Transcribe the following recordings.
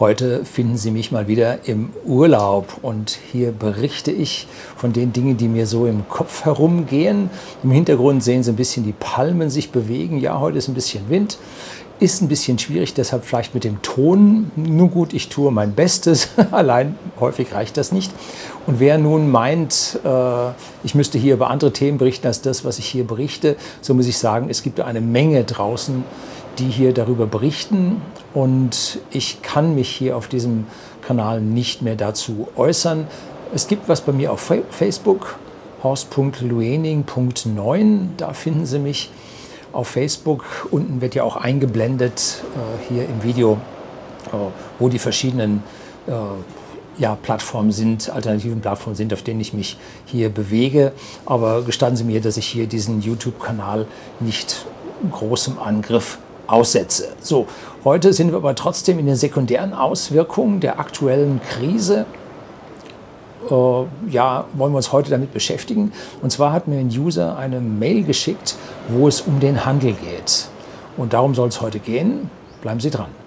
Heute finden Sie mich mal wieder im Urlaub und hier berichte ich von den Dingen, die mir so im Kopf herumgehen. Im Hintergrund sehen Sie ein bisschen die Palmen sich bewegen. Ja, heute ist ein bisschen Wind. Ist ein bisschen schwierig, deshalb vielleicht mit dem Ton. Nun gut, ich tue mein Bestes. Allein häufig reicht das nicht. Und wer nun meint, äh, ich müsste hier über andere Themen berichten als das, was ich hier berichte, so muss ich sagen, es gibt eine Menge draußen, die hier darüber berichten. Und ich kann mich hier auf diesem Kanal nicht mehr dazu äußern. Es gibt was bei mir auf Facebook, horst.luening.9. Da finden Sie mich auf Facebook. Unten wird ja auch eingeblendet äh, hier im Video, äh, wo die verschiedenen äh, ja, Plattformen sind, alternativen Plattformen sind, auf denen ich mich hier bewege. Aber gestatten Sie mir, dass ich hier diesen YouTube-Kanal nicht großem Angriff aussetze. So, heute sind wir aber trotzdem in den sekundären Auswirkungen der aktuellen Krise. Äh, ja, wollen wir uns heute damit beschäftigen. Und zwar hat mir ein User eine Mail geschickt, wo es um den Handel geht. Und darum soll es heute gehen. Bleiben Sie dran.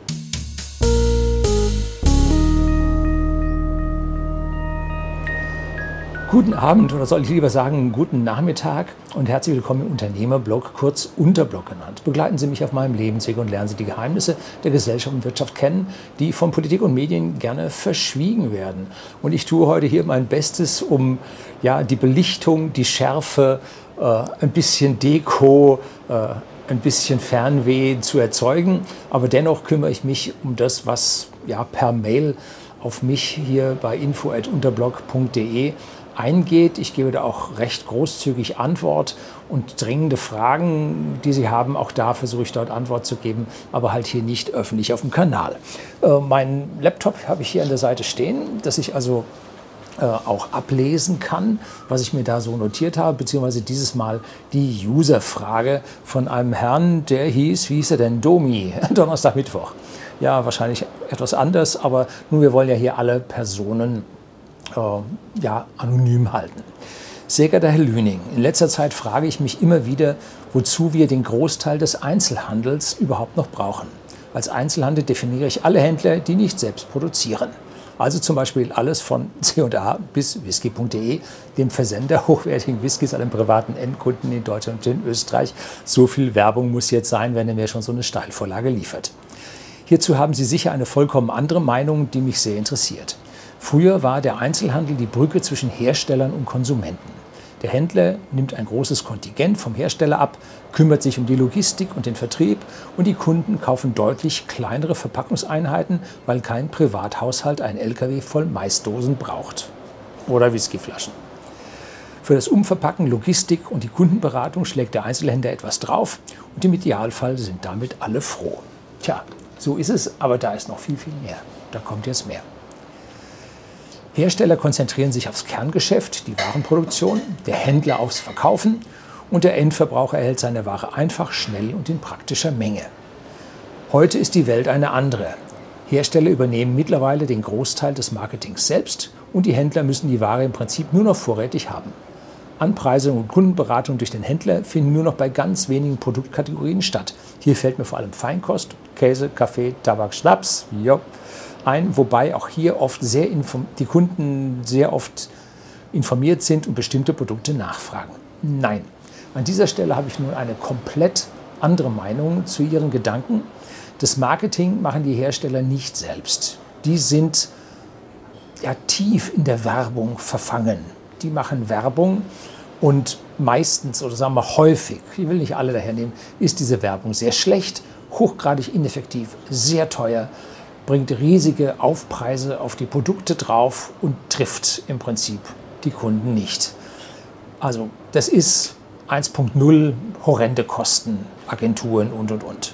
Guten Abend oder soll ich lieber sagen guten Nachmittag und herzlich willkommen im Unternehmerblog, kurz Unterblog genannt. Begleiten Sie mich auf meinem Lebensweg und lernen Sie die Geheimnisse der Gesellschaft und Wirtschaft kennen, die von Politik und Medien gerne verschwiegen werden. Und ich tue heute hier mein Bestes, um ja, die Belichtung, die Schärfe, äh, ein bisschen Deko, äh, ein bisschen Fernweh zu erzeugen. Aber dennoch kümmere ich mich um das, was ja, per Mail auf mich hier bei info.unterblog.de eingeht. Ich gebe da auch recht großzügig Antwort und dringende Fragen, die Sie haben, auch da versuche ich dort Antwort zu geben, aber halt hier nicht öffentlich auf dem Kanal. Äh, mein Laptop habe ich hier an der Seite stehen, dass ich also äh, auch ablesen kann, was ich mir da so notiert habe, beziehungsweise dieses Mal die User-Frage von einem Herrn, der hieß, wie hieß er denn, Domi, Donnerstag, Mittwoch. Ja, wahrscheinlich etwas anders, aber nun, wir wollen ja hier alle Personen äh, ja, anonym halten. Sehr geehrter Herr Lüning, in letzter Zeit frage ich mich immer wieder, wozu wir den Großteil des Einzelhandels überhaupt noch brauchen. Als Einzelhandel definiere ich alle Händler, die nicht selbst produzieren. Also zum Beispiel alles von C&A bis whisky.de, dem Versender hochwertigen Whiskys an den privaten Endkunden in Deutschland und in Österreich. So viel Werbung muss jetzt sein, wenn er mir schon so eine Steilvorlage liefert. Hierzu haben Sie sicher eine vollkommen andere Meinung, die mich sehr interessiert. Früher war der Einzelhandel die Brücke zwischen Herstellern und Konsumenten. Der Händler nimmt ein großes Kontingent vom Hersteller ab, kümmert sich um die Logistik und den Vertrieb und die Kunden kaufen deutlich kleinere Verpackungseinheiten, weil kein Privathaushalt ein LKW voll Maisdosen braucht. Oder Whiskyflaschen. Für das Umverpacken, Logistik und die Kundenberatung schlägt der Einzelhändler etwas drauf und im Idealfall sind damit alle froh. Tja, so ist es, aber da ist noch viel, viel mehr. Da kommt jetzt mehr. Hersteller konzentrieren sich aufs Kerngeschäft, die Warenproduktion, der Händler aufs Verkaufen und der Endverbraucher erhält seine Ware einfach, schnell und in praktischer Menge. Heute ist die Welt eine andere. Hersteller übernehmen mittlerweile den Großteil des Marketings selbst und die Händler müssen die Ware im Prinzip nur noch vorrätig haben. Anpreisung und Kundenberatung durch den Händler finden nur noch bei ganz wenigen Produktkategorien statt. Hier fällt mir vor allem Feinkost, Käse, Kaffee, Tabak, Schnaps, jo, ein, wobei auch hier oft sehr die Kunden sehr oft informiert sind und bestimmte Produkte nachfragen. Nein, an dieser Stelle habe ich nun eine komplett andere Meinung zu Ihren Gedanken. Das Marketing machen die Hersteller nicht selbst. Die sind ja tief in der Werbung verfangen. Die machen Werbung und meistens oder sagen wir häufig, ich will nicht alle daher nehmen, ist diese Werbung sehr schlecht, hochgradig ineffektiv, sehr teuer bringt riesige Aufpreise auf die Produkte drauf und trifft im Prinzip die Kunden nicht. Also das ist 1.0 horrende Kosten, Agenturen und, und, und.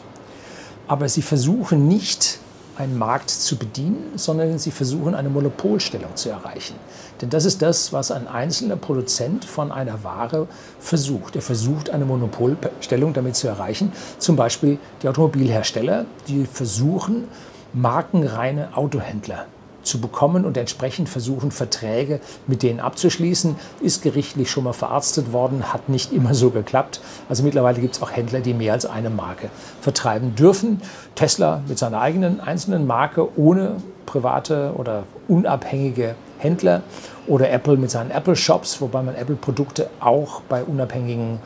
Aber sie versuchen nicht, einen Markt zu bedienen, sondern sie versuchen, eine Monopolstellung zu erreichen. Denn das ist das, was ein einzelner Produzent von einer Ware versucht. Er versucht, eine Monopolstellung damit zu erreichen. Zum Beispiel die Automobilhersteller, die versuchen, markenreine Autohändler zu bekommen und entsprechend versuchen, Verträge mit denen abzuschließen. Ist gerichtlich schon mal verarztet worden, hat nicht immer so geklappt. Also mittlerweile gibt es auch Händler, die mehr als eine Marke vertreiben dürfen. Tesla mit seiner eigenen einzelnen Marke ohne private oder unabhängige Händler oder Apple mit seinen Apple Shops, wobei man Apple-Produkte auch bei unabhängigen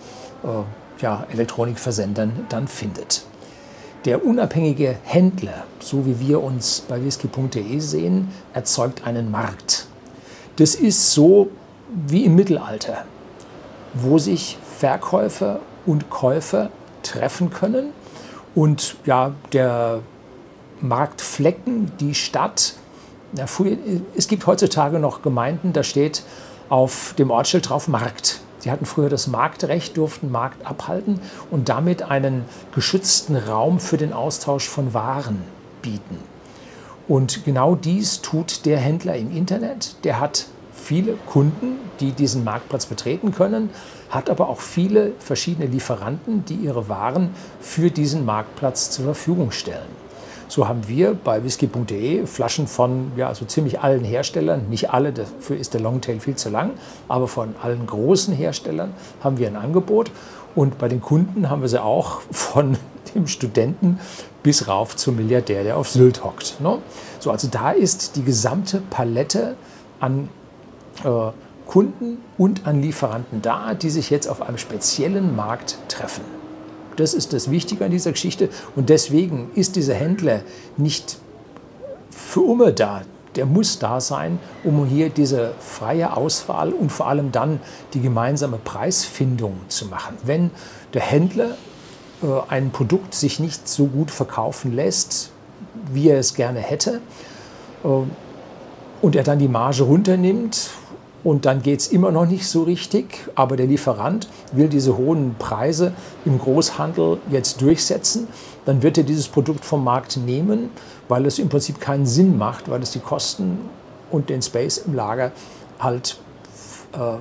äh, ja, Elektronikversendern dann findet. Der unabhängige Händler, so wie wir uns bei whisky.de sehen, erzeugt einen Markt. Das ist so wie im Mittelalter, wo sich Verkäufer und Käufer treffen können und ja, der Marktflecken, die Stadt, es gibt heutzutage noch Gemeinden, da steht auf dem Ortsschild drauf Markt. Sie hatten früher das Marktrecht, durften Markt abhalten und damit einen geschützten Raum für den Austausch von Waren bieten. Und genau dies tut der Händler im Internet. Der hat viele Kunden, die diesen Marktplatz betreten können, hat aber auch viele verschiedene Lieferanten, die ihre Waren für diesen Marktplatz zur Verfügung stellen. So haben wir bei whisky.de Flaschen von ja, so ziemlich allen Herstellern, nicht alle, dafür ist der Longtail viel zu lang, aber von allen großen Herstellern haben wir ein Angebot. Und bei den Kunden haben wir sie auch von dem Studenten bis rauf zum Milliardär, der auf Sylt hockt. Ne? So, also da ist die gesamte Palette an äh, Kunden und an Lieferanten da, die sich jetzt auf einem speziellen Markt treffen. Das ist das Wichtige an dieser Geschichte. Und deswegen ist dieser Händler nicht für immer da. Der muss da sein, um hier diese freie Auswahl und vor allem dann die gemeinsame Preisfindung zu machen. Wenn der Händler äh, ein Produkt sich nicht so gut verkaufen lässt, wie er es gerne hätte, äh, und er dann die Marge runternimmt und dann geht es immer noch nicht so richtig, aber der Lieferant will diese hohen Preise im Großhandel jetzt durchsetzen. Dann wird er dieses Produkt vom Markt nehmen, weil es im Prinzip keinen Sinn macht, weil es die Kosten und den Space im Lager halt äh,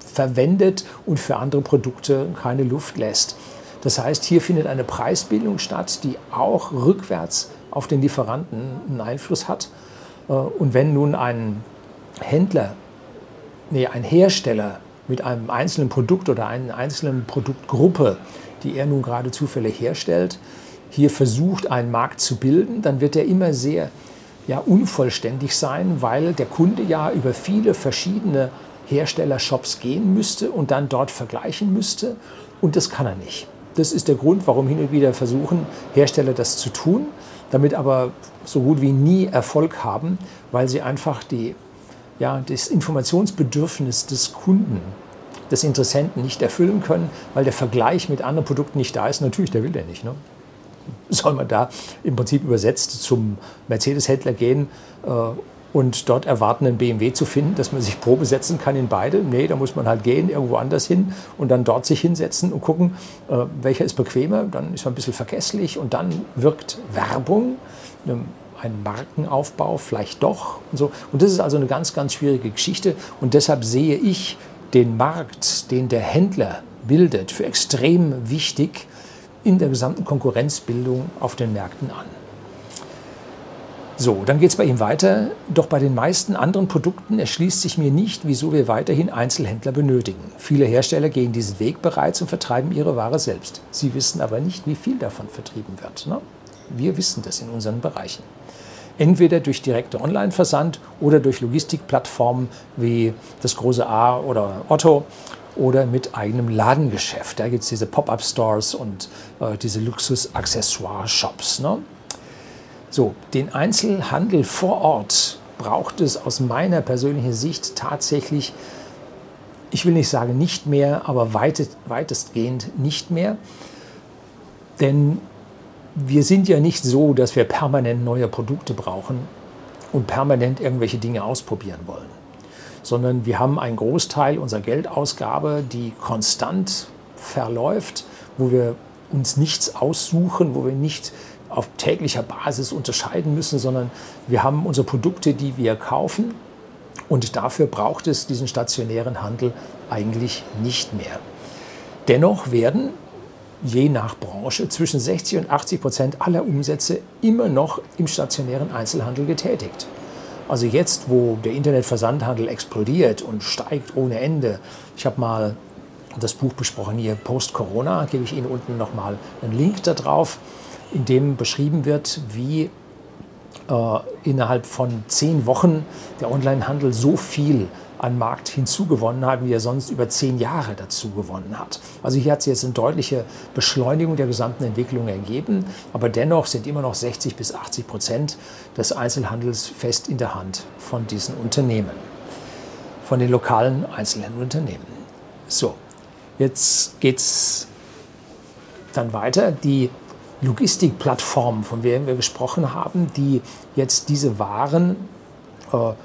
verwendet und für andere Produkte keine Luft lässt. Das heißt, hier findet eine Preisbildung statt, die auch rückwärts auf den Lieferanten einen Einfluss hat. Äh, und wenn nun ein Händler nee, ein Hersteller mit einem einzelnen Produkt oder einer einzelnen Produktgruppe, die er nun gerade zufällig herstellt, hier versucht, einen Markt zu bilden, dann wird er immer sehr ja, unvollständig sein, weil der Kunde ja über viele verschiedene Herstellershops gehen müsste und dann dort vergleichen müsste. Und das kann er nicht. Das ist der Grund, warum hin und wieder versuchen Hersteller das zu tun, damit aber so gut wie nie Erfolg haben, weil sie einfach die ja, das Informationsbedürfnis des Kunden, des Interessenten nicht erfüllen können, weil der Vergleich mit anderen Produkten nicht da ist. Natürlich, der will der nicht. Ne? Soll man da im Prinzip übersetzt zum Mercedes-Händler gehen äh, und dort erwarten, einen BMW zu finden, dass man sich Probe setzen kann in beide? Nee, da muss man halt gehen, irgendwo anders hin und dann dort sich hinsetzen und gucken, äh, welcher ist bequemer. Dann ist man ein bisschen vergesslich und dann wirkt Werbung. Ähm, ein Markenaufbau, vielleicht doch und so. Und das ist also eine ganz, ganz schwierige Geschichte. Und deshalb sehe ich den Markt, den der Händler bildet, für extrem wichtig in der gesamten Konkurrenzbildung auf den Märkten an. So, dann geht es bei ihm weiter. Doch bei den meisten anderen Produkten erschließt sich mir nicht, wieso wir weiterhin Einzelhändler benötigen. Viele Hersteller gehen diesen Weg bereits und vertreiben ihre Ware selbst. Sie wissen aber nicht, wie viel davon vertrieben wird. Ne? Wir wissen das in unseren Bereichen entweder durch direkte Online-Versand oder durch Logistikplattformen wie das große A oder Otto oder mit eigenem Ladengeschäft. Da gibt es diese Pop-up-Stores und äh, diese Luxus-Accessoire-Shops. Ne? So, den Einzelhandel vor Ort braucht es aus meiner persönlichen Sicht tatsächlich, ich will nicht sagen nicht mehr, aber weitestgehend nicht mehr. Denn wir sind ja nicht so, dass wir permanent neue Produkte brauchen und permanent irgendwelche Dinge ausprobieren wollen, sondern wir haben einen Großteil unserer Geldausgabe, die konstant verläuft, wo wir uns nichts aussuchen, wo wir nicht auf täglicher Basis unterscheiden müssen, sondern wir haben unsere Produkte, die wir kaufen und dafür braucht es diesen stationären Handel eigentlich nicht mehr. Dennoch werden je nach Branche zwischen 60 und 80 Prozent aller Umsätze immer noch im stationären Einzelhandel getätigt. Also jetzt, wo der Internetversandhandel explodiert und steigt ohne Ende, ich habe mal das Buch besprochen hier Post-Corona, gebe ich Ihnen unten nochmal einen Link da drauf, in dem beschrieben wird, wie äh, innerhalb von zehn Wochen der Onlinehandel so viel an Markt hinzugewonnen hat, wie er sonst über zehn Jahre dazu gewonnen hat. Also hier hat sich jetzt eine deutliche Beschleunigung der gesamten Entwicklung ergeben, aber dennoch sind immer noch 60 bis 80 Prozent des Einzelhandels fest in der Hand von diesen Unternehmen, von den lokalen Einzelhandelunternehmen. So, jetzt geht es dann weiter. Die Logistikplattformen, von denen wir gesprochen haben, die jetzt diese Waren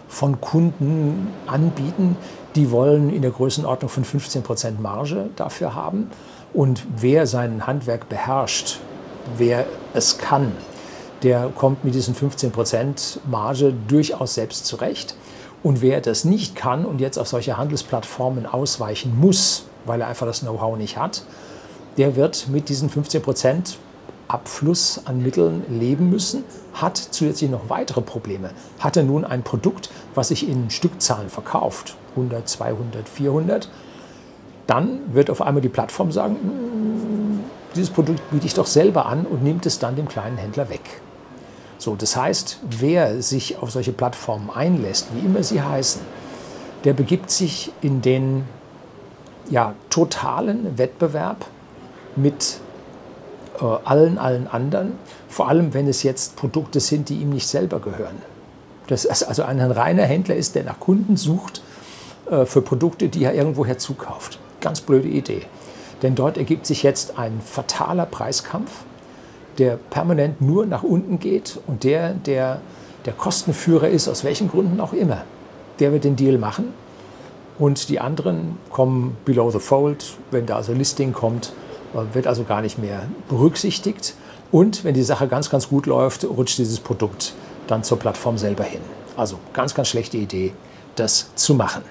von Kunden anbieten. Die wollen in der Größenordnung von 15 Prozent Marge dafür haben. Und wer sein Handwerk beherrscht, wer es kann, der kommt mit diesen 15 Prozent Marge durchaus selbst zurecht. Und wer das nicht kann und jetzt auf solche Handelsplattformen ausweichen muss, weil er einfach das Know-how nicht hat, der wird mit diesen 15 Prozent Abfluss an Mitteln leben müssen, hat zusätzlich noch weitere Probleme. Hat er nun ein Produkt, was sich in Stückzahlen verkauft, 100, 200, 400, dann wird auf einmal die Plattform sagen, hm, dieses Produkt biete ich doch selber an und nimmt es dann dem kleinen Händler weg. So, das heißt, wer sich auf solche Plattformen einlässt, wie immer sie heißen, der begibt sich in den ja, totalen Wettbewerb mit allen, allen anderen, vor allem wenn es jetzt Produkte sind, die ihm nicht selber gehören. Das ist also ein reiner Händler ist, der nach Kunden sucht äh, für Produkte, die er irgendwoher zukauft. Ganz blöde Idee. Denn dort ergibt sich jetzt ein fataler Preiskampf, der permanent nur nach unten geht und der, der der Kostenführer ist, aus welchen Gründen auch immer, der wird den Deal machen und die anderen kommen below the fold, wenn da also Listing kommt, wird also gar nicht mehr berücksichtigt. Und wenn die Sache ganz, ganz gut läuft, rutscht dieses Produkt dann zur Plattform selber hin. Also ganz, ganz schlechte Idee, das zu machen.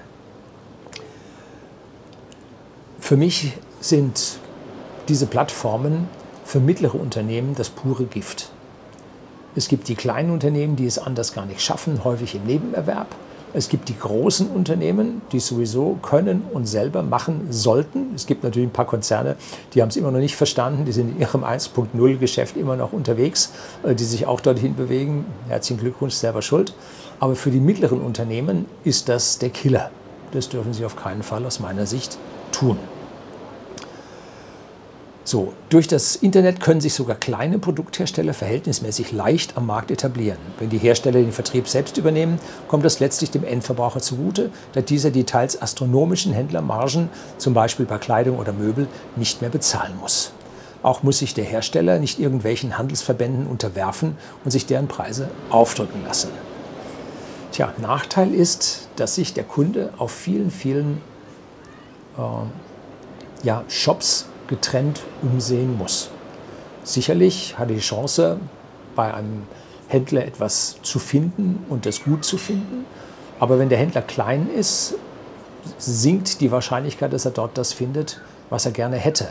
Für mich sind diese Plattformen für mittlere Unternehmen das pure Gift. Es gibt die kleinen Unternehmen, die es anders gar nicht schaffen, häufig im Nebenerwerb. Es gibt die großen Unternehmen, die es sowieso können und selber machen sollten. Es gibt natürlich ein paar Konzerne, die haben es immer noch nicht verstanden, die sind in ihrem 1.0-Geschäft immer noch unterwegs, äh, die sich auch dorthin bewegen. Herzlichen Glückwunsch, selber schuld. Aber für die mittleren Unternehmen ist das der Killer. Das dürfen sie auf keinen Fall aus meiner Sicht tun. So, durch das Internet können sich sogar kleine Produkthersteller verhältnismäßig leicht am Markt etablieren. Wenn die Hersteller den Vertrieb selbst übernehmen, kommt das letztlich dem Endverbraucher zugute, da dieser die teils astronomischen Händlermargen, zum Beispiel bei Kleidung oder Möbel, nicht mehr bezahlen muss. Auch muss sich der Hersteller nicht irgendwelchen Handelsverbänden unterwerfen und sich deren Preise aufdrücken lassen. Tja, Nachteil ist, dass sich der Kunde auf vielen, vielen äh, ja, Shops getrennt umsehen muss. Sicherlich hat er die Chance, bei einem Händler etwas zu finden und das gut zu finden. Aber wenn der Händler klein ist, sinkt die Wahrscheinlichkeit, dass er dort das findet, was er gerne hätte.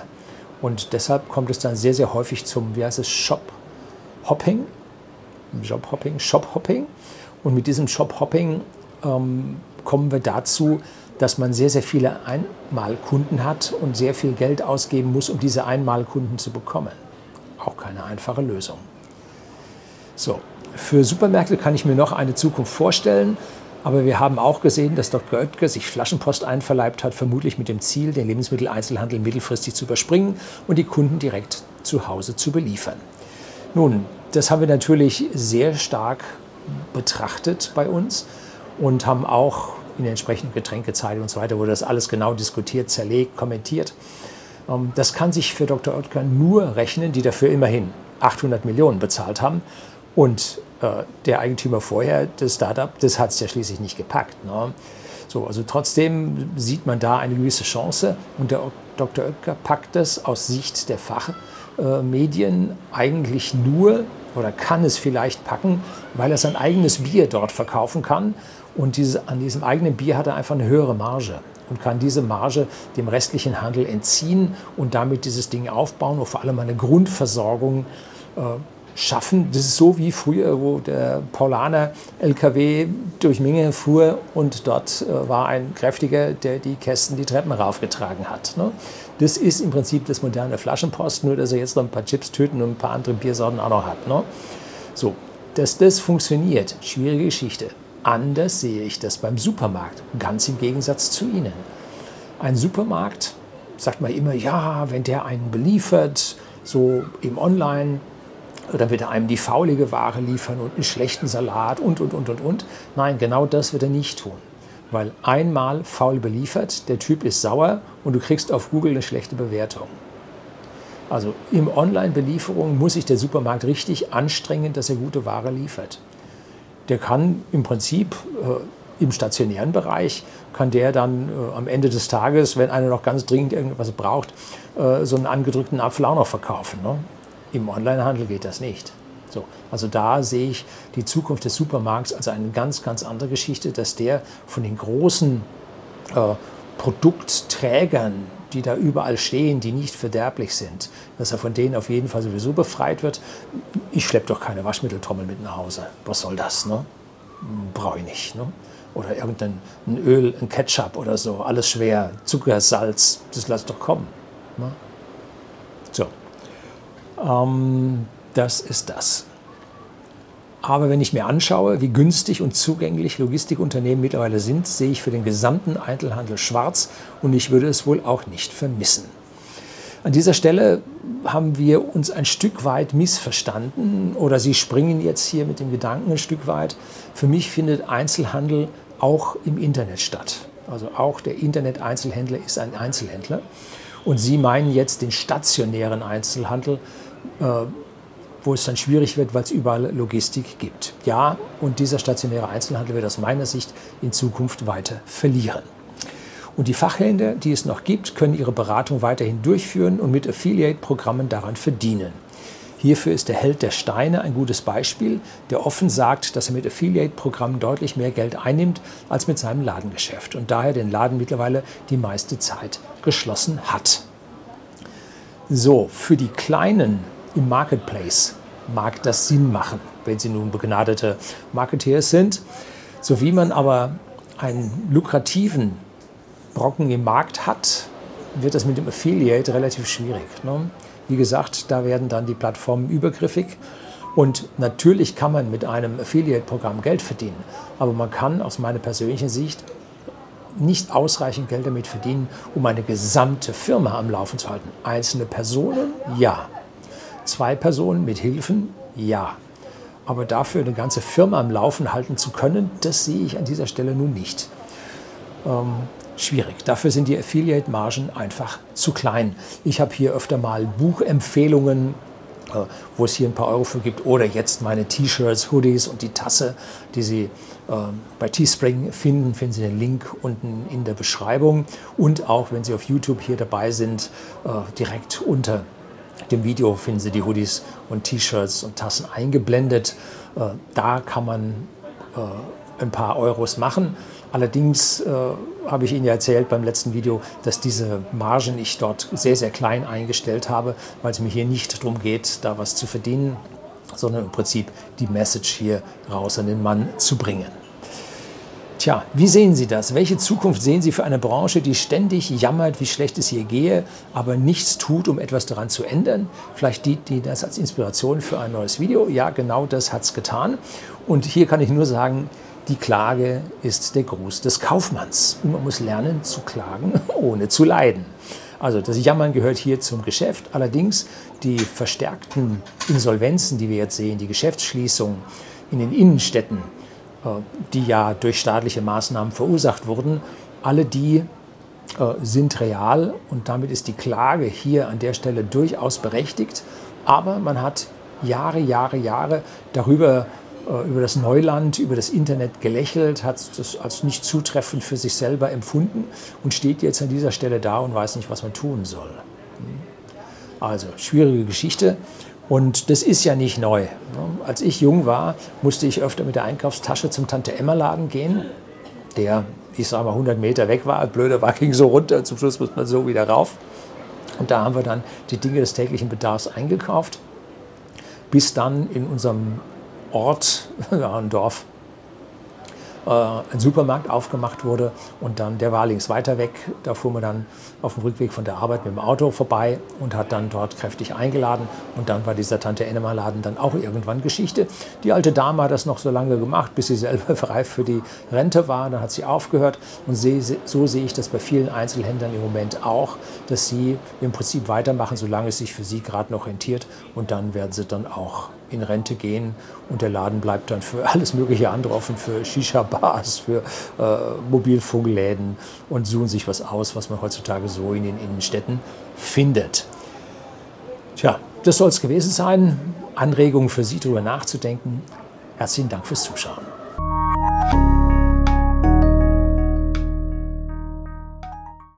Und deshalb kommt es dann sehr, sehr häufig zum, wie heißt es, Shop-Hopping. Job-Hopping, Shop-Hopping. Und mit diesem Shop-Hopping ähm, kommen wir dazu, dass man sehr, sehr viele Einmalkunden hat und sehr viel Geld ausgeben muss, um diese Einmalkunden zu bekommen. Auch keine einfache Lösung. So, für Supermärkte kann ich mir noch eine Zukunft vorstellen, aber wir haben auch gesehen, dass Dr. Oetker sich Flaschenpost einverleibt hat, vermutlich mit dem Ziel, den Lebensmitteleinzelhandel mittelfristig zu überspringen und die Kunden direkt zu Hause zu beliefern. Nun, das haben wir natürlich sehr stark betrachtet bei uns und haben auch in der entsprechenden Getränkezeit und so weiter wurde das alles genau diskutiert, zerlegt, kommentiert. Ähm, das kann sich für Dr. Oetker nur rechnen, die dafür immerhin 800 Millionen bezahlt haben. Und äh, der Eigentümer vorher, das Startup, das hat es ja schließlich nicht gepackt. Ne? So, also trotzdem sieht man da eine gewisse Chance. Und der Dr. Oetker packt das aus Sicht der Fachmedien eigentlich nur oder kann es vielleicht packen, weil er sein eigenes Bier dort verkaufen kann und diese, an diesem eigenen Bier hat er einfach eine höhere Marge und kann diese Marge dem restlichen Handel entziehen und damit dieses Ding aufbauen und vor allem eine Grundversorgung äh, schaffen. Das ist so wie früher, wo der Paulaner LKW durch Menge fuhr und dort äh, war ein Kräftiger, der die Kästen die Treppen raufgetragen hat. Ne? Das ist im Prinzip das moderne Flaschenpost, nur dass er jetzt noch ein paar Chips töten und ein paar andere Biersorten auch noch hat. Ne? So, dass das funktioniert, schwierige Geschichte. Anders sehe ich das beim Supermarkt, ganz im Gegensatz zu Ihnen. Ein Supermarkt sagt man immer, ja, wenn der einen beliefert, so im Online, dann wird er einem die faulige Ware liefern und einen schlechten Salat und, und, und, und, und. Nein, genau das wird er nicht tun. Weil einmal faul beliefert, der Typ ist sauer und du kriegst auf Google eine schlechte Bewertung. Also im Online-Belieferung muss sich der Supermarkt richtig anstrengen, dass er gute Ware liefert. Der kann im Prinzip äh, im stationären Bereich, kann der dann äh, am Ende des Tages, wenn einer noch ganz dringend irgendwas braucht, äh, so einen angedrückten Apfel auch noch verkaufen. Ne? Im Onlinehandel geht das nicht. So, also da sehe ich die Zukunft des Supermarkts als eine ganz, ganz andere Geschichte, dass der von den großen äh, Produktträgern, die da überall stehen, die nicht verderblich sind, dass er von denen auf jeden Fall sowieso befreit wird. Ich schleppe doch keine Waschmitteltrommel mit nach Hause. Was soll das? Ne? Brauche ich nicht. Ne? Oder irgendein ein Öl, ein Ketchup oder so, alles schwer, Zucker, Salz, das lass doch kommen. Ne? So. Ähm, das ist das. Aber wenn ich mir anschaue, wie günstig und zugänglich Logistikunternehmen mittlerweile sind, sehe ich für den gesamten Einzelhandel schwarz und ich würde es wohl auch nicht vermissen. An dieser Stelle haben wir uns ein Stück weit missverstanden oder Sie springen jetzt hier mit dem Gedanken ein Stück weit. Für mich findet Einzelhandel auch im Internet statt. Also auch der Internet-Einzelhändler ist ein Einzelhändler. Und Sie meinen jetzt den stationären Einzelhandel, äh, wo es dann schwierig wird, weil es überall Logistik gibt. Ja, und dieser stationäre Einzelhandel wird aus meiner Sicht in Zukunft weiter verlieren. Und die Fachhändler, die es noch gibt, können ihre Beratung weiterhin durchführen und mit Affiliate-Programmen daran verdienen. Hierfür ist der Held der Steine ein gutes Beispiel, der offen sagt, dass er mit Affiliate-Programmen deutlich mehr Geld einnimmt als mit seinem Ladengeschäft und daher den Laden mittlerweile die meiste Zeit geschlossen hat. So, für die kleinen im Marketplace mag das Sinn machen, wenn sie nun begnadete Marketeers sind. So wie man aber einen lukrativen Brocken im Markt hat, wird das mit dem Affiliate relativ schwierig. Ne? Wie gesagt, da werden dann die Plattformen übergriffig. Und natürlich kann man mit einem Affiliate-Programm Geld verdienen, aber man kann aus meiner persönlichen Sicht nicht ausreichend Geld damit verdienen, um eine gesamte Firma am Laufen zu halten. Einzelne Personen, ja. Zwei Personen mit Hilfen, ja. Aber dafür eine ganze Firma am Laufen halten zu können, das sehe ich an dieser Stelle nun nicht. Ähm, schwierig. Dafür sind die Affiliate-Margen einfach zu klein. Ich habe hier öfter mal Buchempfehlungen, äh, wo es hier ein paar Euro für gibt, oder jetzt meine T-Shirts, Hoodies und die Tasse, die Sie äh, bei Teespring finden, finden Sie den Link unten in der Beschreibung und auch, wenn Sie auf YouTube hier dabei sind, äh, direkt unter dem Video finden Sie die Hoodies und T-Shirts und Tassen eingeblendet. Äh, da kann man äh, ein paar Euros machen. Allerdings äh, habe ich Ihnen ja erzählt beim letzten Video, dass diese Margen ich dort sehr, sehr klein eingestellt habe, weil es mir hier nicht darum geht, da was zu verdienen, sondern im Prinzip die Message hier raus an den Mann zu bringen. Tja, wie sehen Sie das? Welche Zukunft sehen Sie für eine Branche, die ständig jammert, wie schlecht es hier gehe, aber nichts tut, um etwas daran zu ändern? Vielleicht dient die das als Inspiration für ein neues Video. Ja, genau das hat es getan. Und hier kann ich nur sagen, die Klage ist der Gruß des Kaufmanns. Und man muss lernen zu klagen, ohne zu leiden. Also das Jammern gehört hier zum Geschäft. Allerdings die verstärkten Insolvenzen, die wir jetzt sehen, die Geschäftsschließungen in den Innenstädten, die ja durch staatliche Maßnahmen verursacht wurden, alle die äh, sind real und damit ist die Klage hier an der Stelle durchaus berechtigt. Aber man hat Jahre, Jahre, Jahre darüber äh, über das Neuland, über das Internet gelächelt, hat das als nicht zutreffend für sich selber empfunden und steht jetzt an dieser Stelle da und weiß nicht, was man tun soll. Also schwierige Geschichte. Und das ist ja nicht neu. Als ich jung war, musste ich öfter mit der Einkaufstasche zum Tante-Emma-Laden gehen, der, ich sage mal, 100 Meter weg war. Blöder war, ging so runter, zum Schluss muss man so wieder rauf. Und da haben wir dann die Dinge des täglichen Bedarfs eingekauft. bis dann in unserem Ort, ja, ein Dorf, ein Supermarkt aufgemacht wurde und dann, der war links weiter weg, da fuhr man dann auf dem Rückweg von der Arbeit mit dem Auto vorbei und hat dann dort kräftig eingeladen. Und dann war dieser Tante Ennemer Laden dann auch irgendwann Geschichte. Die alte Dame hat das noch so lange gemacht, bis sie selber reif für die Rente war, dann hat sie aufgehört. Und so sehe ich das bei vielen Einzelhändlern im Moment auch, dass sie im Prinzip weitermachen, solange es sich für sie gerade noch rentiert. Und dann werden sie dann auch in Rente gehen und der Laden bleibt dann für alles mögliche andere offen, für Shisha-Bars, für äh, Mobilfunkläden und suchen sich was aus, was man heutzutage so in den Innenstädten findet. Tja, das soll es gewesen sein. Anregungen für Sie, darüber nachzudenken. Herzlichen Dank fürs Zuschauen.